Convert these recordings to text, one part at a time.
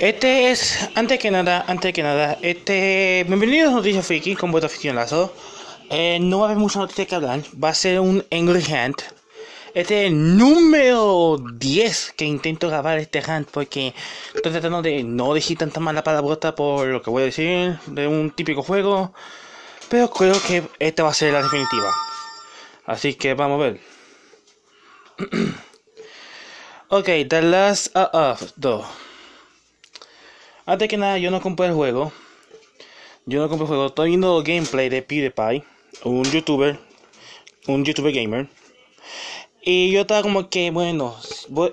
Este es, antes que nada, antes que nada, este, bienvenidos a Noticias Friki con vuestro aficionado. Eh, no va a haber mucha noticia que hablar, va a ser un English Hand. Este es el número 10 que intento grabar este hand porque estoy tratando de no decir tanta mala palabrota por lo que voy a decir de un típico juego. Pero creo que esta va a ser la definitiva. Así que vamos a ver. ok, The Last of Us Antes que nada, yo no compré el juego. Yo no compré el juego. Estoy viendo gameplay de PewDiePie, un youtuber, un youtuber gamer. Y yo estaba como que, bueno,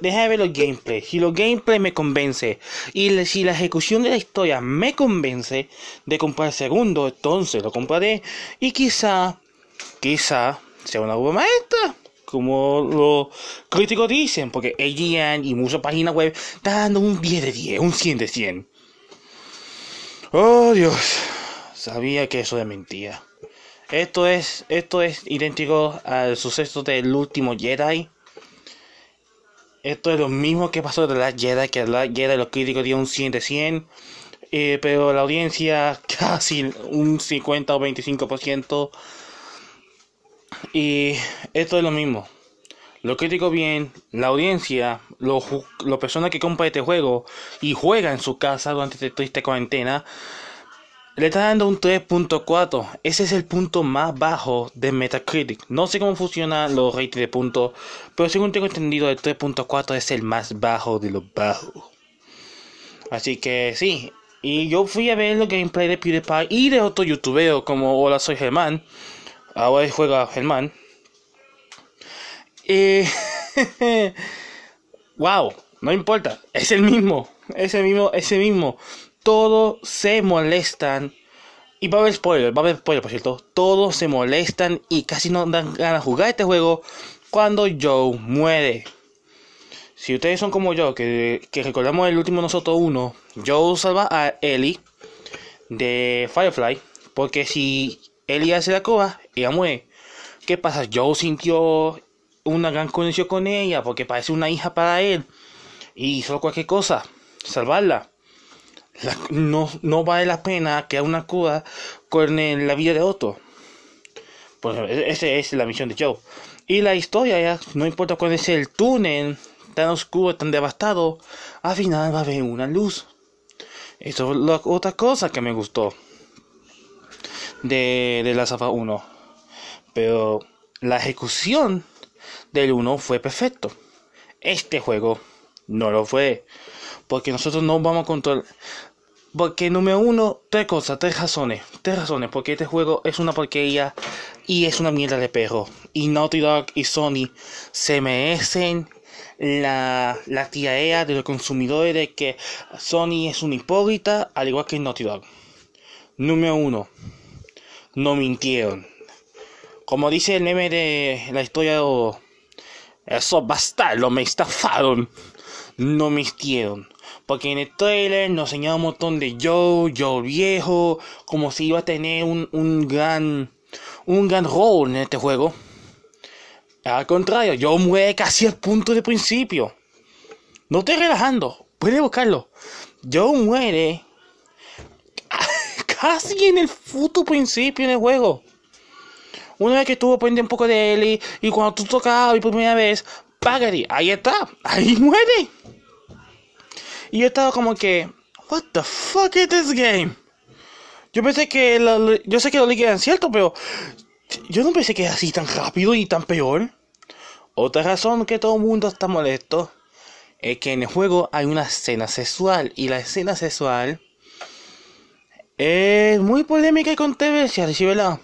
déjame ver los gameplays. Si los gameplays me convence y si la ejecución de la historia me convence de comprar el segundo, entonces lo compraré. Y quizá, quizá sea una obra maestra. Como los críticos dicen, porque AGN y muchas páginas web están dando un 10 de 10, un 100 de 100. Oh Dios, sabía que eso de mentira. Esto es, esto es idéntico al suceso del último Jedi. Esto es lo mismo que pasó de la Jedi, que la Jedi los críticos dio un 100 de 100. Eh, pero la audiencia casi un 50 o 25%. Y esto es lo mismo. Lo crítico bien, la audiencia, los personas que compran este juego y juegan en su casa durante esta triste cuarentena, le está dando un 3.4. Ese es el punto más bajo de Metacritic. No sé cómo funcionan los ratings de puntos, pero según tengo entendido, el 3.4 es el más bajo de los bajos. Así que sí. Y yo fui a ver los gameplay de PewDiePie y de otro youtuber como Hola soy Germán. Ahora juega Germán. Eh, wow, no importa, es el mismo, ese mismo, ese mismo todos se molestan. Y va a haber spoiler, va a haber spoiler, por cierto. Todos se molestan y casi no dan ganas de jugar este juego cuando Joe muere. Si ustedes son como yo, que, recordamos el último nosotros uno, Joe salva a Ellie de Firefly. Porque si Ellie hace la coba, ella muere. ¿Qué pasa? Joe sintió una gran conexión con ella porque parece una hija para él. Y hizo cualquier cosa, salvarla no, no vale la pena que una cura con la vida de otro. Pues esa es la misión de Joe. Y la historia ya, no importa cuál es el túnel tan oscuro, tan devastado, al final va a haber una luz. Eso es la otra cosa que me gustó de, de la Zafa 1. Pero la ejecución del 1 fue perfecto. Este juego no lo fue. Porque nosotros no vamos a controlar. Porque número uno, tres cosas, tres razones. Tres razones. Porque este juego es una porquería y es una mierda de perro. Y Naughty Dog y Sony se merecen la, la de los consumidores de que Sony es una hipócrita, al igual que Naughty Dog. Número uno, no mintieron. Como dice el meme de la historia de... Esos bastardos me estafaron. No mintieron. Porque en el trailer nos enseñaba un montón de Joe, Joe viejo, como si iba a tener un, un gran un gran rol en este juego. Al contrario, Joe muere casi al punto de principio. No estoy relajando, puede buscarlo. Joe muere casi en el puto principio en el juego. Una vez que estuvo pendiente un poco de él y, cuando tú tocabas por primera vez, págate, ahí está, ahí muere. Y yo estaba como que, what the fuck is this game? Yo pensé que, yo sé que los líquidos eran ciertos, pero yo no pensé que era así tan rápido y tan peor. Otra razón que todo el mundo está molesto es que en el juego hay una escena sexual y la escena sexual es muy polémica y controversial, ¿sí verdad?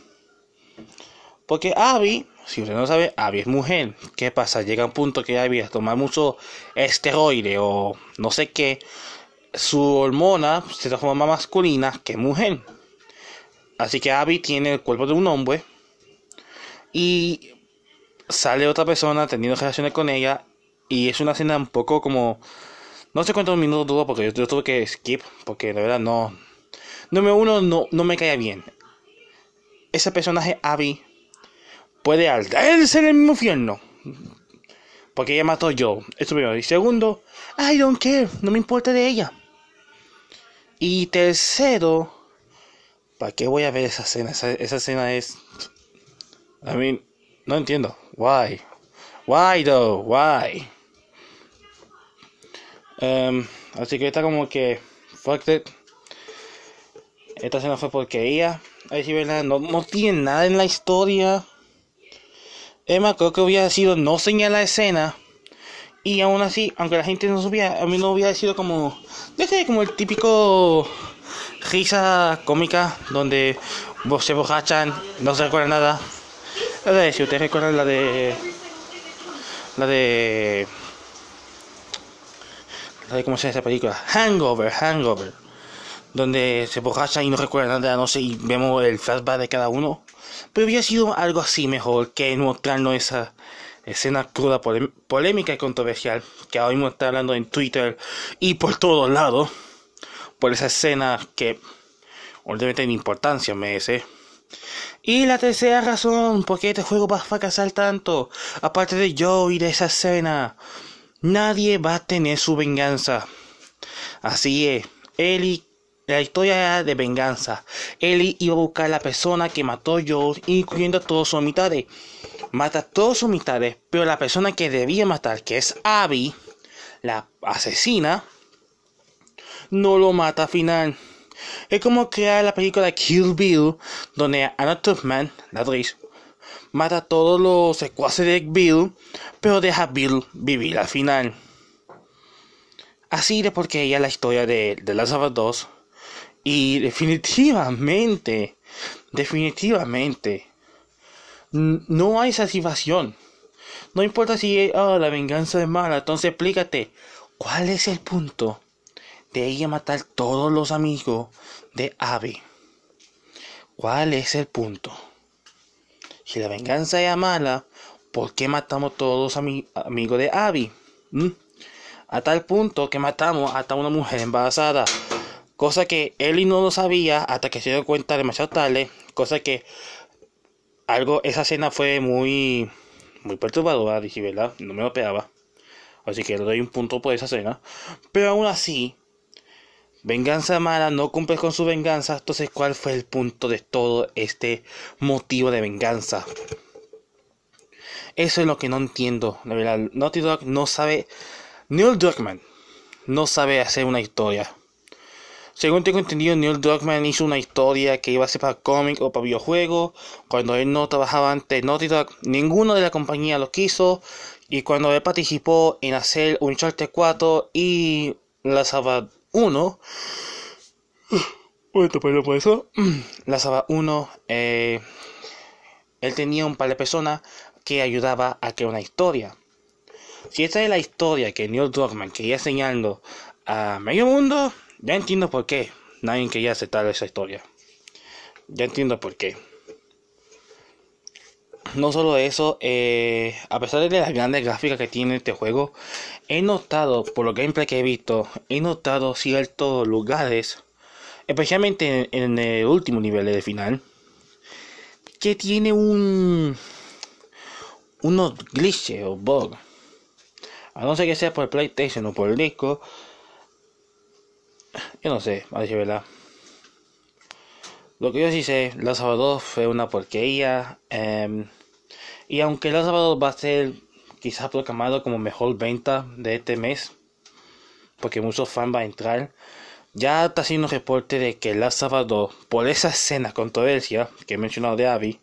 Porque Abby si usted no sabe, Abby es mujer. ¿Qué pasa? Llega un punto que Abby a tomar mucho esteroide o no sé qué. Su hormona se transforma masculina que mujer. Así que Abby tiene el cuerpo de un hombre. Y sale otra persona teniendo relaciones con ella. Y es una escena un poco como. No sé cuántos minutos duró porque yo, tuve que skip. Porque la verdad no. Número uno, no, no me cae bien. Ese personaje, Abby, puede arderse en el mismo infierno. Porque ella mató yo. Eso primero. Y segundo, I don't care. No me importa de ella. Y tercero, ¿para qué voy a ver esa escena? Esa, escena es... I mean, no entiendo. Why? Why though? Why? Um, así que está como que... Fuck it. Esta escena fue porquería. Ahí sí, ¿verdad? No, no tiene nada en la historia. Emma creo que hubiera sido no señalar la escena. Y aún así, aunque la gente no supiera, a mí no hubiera sido como. Desde como el típico risa cómica donde se borrachan, no se recuerda nada. La si ustedes recuerdan la de. La de. La de cómo se llama esa película. Hangover, Hangover donde se borracha y no recuerda nada, no sé, y vemos el flashback de cada uno. Pero hubiera sido algo así mejor que mostrarnos esa escena cruda, polémica y controversial que ahora mismo está hablando en Twitter y por todos lados. Por esa escena que obviamente tiene importancia merece. Y la tercera razón por qué este juego va a fracasar tanto, aparte de Joe y de esa escena, nadie va a tener su venganza. Así es, Ellie la historia era de venganza. Ellie iba a buscar a la persona que mató a Joel, incluyendo a todos sus mitades. Mata a todos sus mitades, pero la persona que debía matar, que es Abby, la asesina, no lo mata al final. Es como crear la película Kill Bill, donde Anna Tuffman, la actriz, mata a todos los secuaces de Bill, pero deja a Bill vivir al final. Así de porque ella la historia de The Last of Us 2 y definitivamente, definitivamente, no hay satisfacción. No importa si oh, la venganza es mala, entonces explícate, ¿cuál es el punto de ella matar todos los amigos de Abby? ¿Cuál es el punto? Si la venganza es mala, ¿por qué matamos todos los amigos de Abby? ¿Mm? A tal punto que matamos hasta una mujer embarazada. Cosa que Ellie no lo sabía hasta que se dio cuenta demasiado tarde. Cosa que algo, esa escena fue muy, muy perturbadora, dije, ¿verdad? No me lo esperaba. Así que le doy un punto por esa escena. Pero aún así, venganza mala, no cumple con su venganza. Entonces, ¿cuál fue el punto de todo este motivo de venganza? Eso es lo que no entiendo. La verdad, Naughty Dog no sabe. Neil Druckmann no sabe hacer una historia. Según tengo entendido, Neil Druckmann hizo una historia que iba a ser para cómic o para videojuego. Cuando él no trabajaba antes Naughty Dog, ninguno de la compañía lo quiso. Y cuando él participó en hacer Uncharted 4 y La Saga 1, bueno, por eso, La 1, eh, él tenía un par de personas que ayudaba a crear una historia. Si esta es la historia que Neil Druckmann quería enseñando a medio mundo, ya entiendo por qué nadie quería aceptar esa historia. Ya entiendo por qué. No solo eso, eh, a pesar de las grandes gráficas que tiene este juego, he notado, por lo gameplay que he visto, he notado ciertos lugares, especialmente en, el último nivel de final, que tiene un unos glitches o bugs. A no ser que sea por PlayStation o por el disco, yo no sé, a decir verdad. Lo que yo sí sé, Los Sábados fue una porquería. Em, y aunque Los Sábados va a ser quizás proclamado como mejor venta de este mes, porque muchos fans van a entrar, ya está haciendo reporte de que Los Sábados, por esa escena controversia que he mencionado de Abby,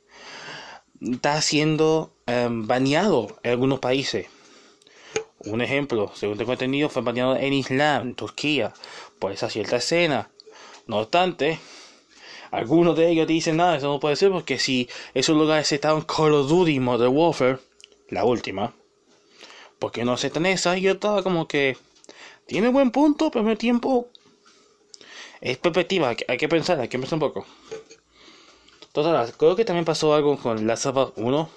está siendo em, baneado en algunos países. Un ejemplo, según tengo entendido, fue baneado en Islam, Turquía, por esa cierta escena. No obstante, algunos de ellos dicen, nada, eso no puede ser porque si esos lugares estaban Call of Duty Modern Warfare, la última, porque no aceptan esa? Y yo estaba como que, tiene buen punto, pero el tiempo es perspectiva, hay que pensar, hay que pensar un poco. Entonces, creo que también pasó algo con la Us 1,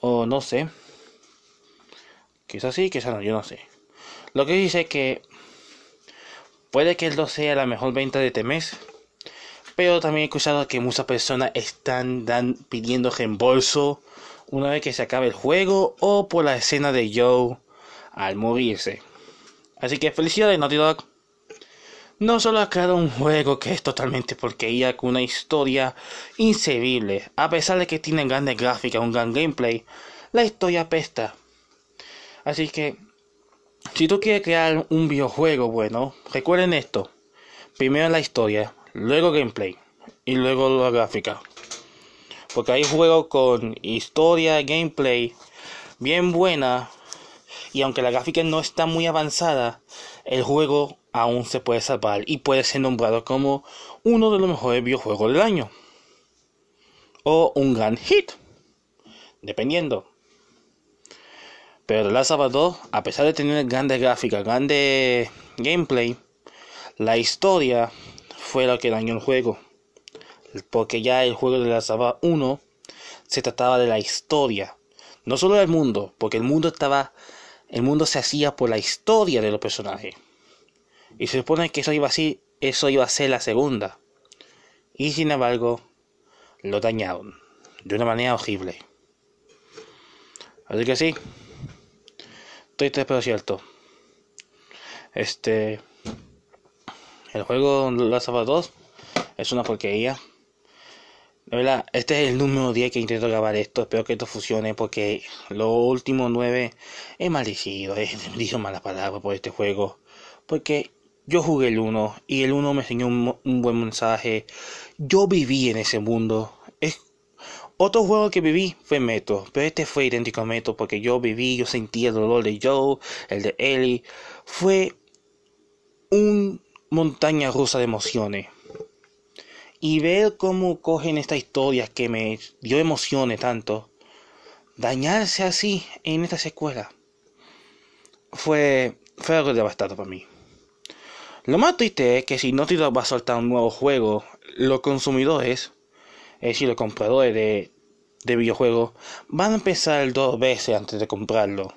o no sé. Quizás sí, quizás no, yo no sé. Lo que dice que puede que no sea la mejor venta de este mes, pero también he escuchado que muchas personas están pidiendo reembolso una vez que se acabe el juego o por la escena de Joe al morirse. Así que felicidades Naughty Dog. no solo ha creado un juego que es totalmente porquería con una historia inservible, a pesar de que tiene grandes gráficas, un gran gameplay, la historia pesta. Así que, si tú quieres crear un videojuego bueno, recuerden esto. Primero la historia, luego gameplay y luego la gráfica. Porque hay juegos con historia, gameplay bien buena y aunque la gráfica no está muy avanzada, el juego aún se puede salvar y puede ser nombrado como uno de los mejores videojuegos del año. O un gran hit, dependiendo. Pero The Last of Us 2, a pesar de tener grandes gráficas, grande gameplay, la historia fue lo que dañó el juego. Porque ya el juego de The Last of Us 1 se trataba de la historia. No solo del mundo, porque el mundo estaba el mundo se hacía por la historia de los personajes. Y se supone que eso iba a ser, eso iba a ser la segunda. Y sin embargo, lo dañaron de una manera horrible. Así que sí, estoy pero cierto. Este, el juego Last of Us 2 es una porquería. De verdad, este es el número 10 que intento grabar esto. Espero que esto funcione porque los últimos 9 he maldecido, he dicho malas palabras por este juego. Porque yo jugué el 1 y el 1 me enseñó un, buen mensaje. Yo viví en ese mundo. Otro juego que viví fue Metro, pero este fue idéntico a Metro porque yo viví, yo sentí el dolor de Joe, el de Ellie. Fue un montaña rusa de emociones y ver cómo cogen esta historia que me dio emociones tanto, dañarse así en esta secuela, fue, fue algo devastador para mí. Lo más triste es que si Naughty Dog va a soltar un nuevo juego, los consumidores, es decir, los compradores de, de videojuegos, van a empezar dos veces antes de comprarlo.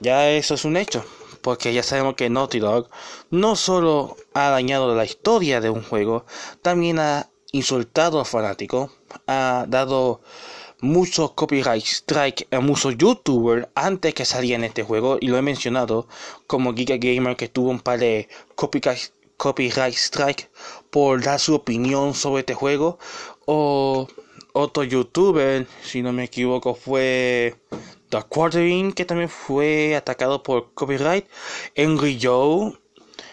Ya eso es un hecho porque ya sabemos que Naughty Dog no solo ha dañado la historia de un juego, también ha insultado a fanáticos, ha dado muchos copyright strike a muchos youtubers antes que salían este juego y lo he mencionado como Giga Gamer que tuvo un par de copyright, copyright strike por dar su opinión sobre este juego o otro youtuber si no me equivoco fue The Quartering, que también fue atacado por copyright. Angry Joe.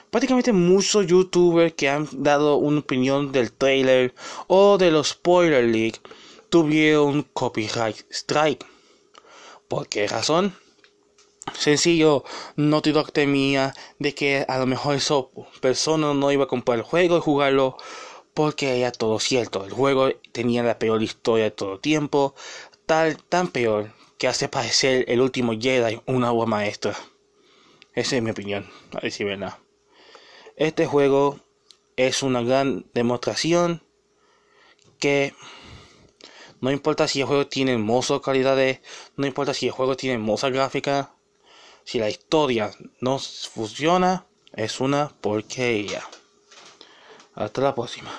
Prácticamente muchos youtubers que han dado una opinión del trailer o de los spoiler leak tuvieron copyright strike. ¿Por qué razón? Sencillo, Naughty Dog temía de que a lo mejor esa persona no iba a comprar el juego y jugarlo porque era todo cierto. El juego tenía la peor historia de todo tiempo, tal, tan peor que hace parecer el último Jedi una obra maestra. Esa es mi opinión, a decir verdad. Este juego es una gran demostración que no importa si el juego tiene hermosas calidades, no importa si el juego tiene hermosa gráfica, si la historia no funciona, es una porquería. Hasta la próxima.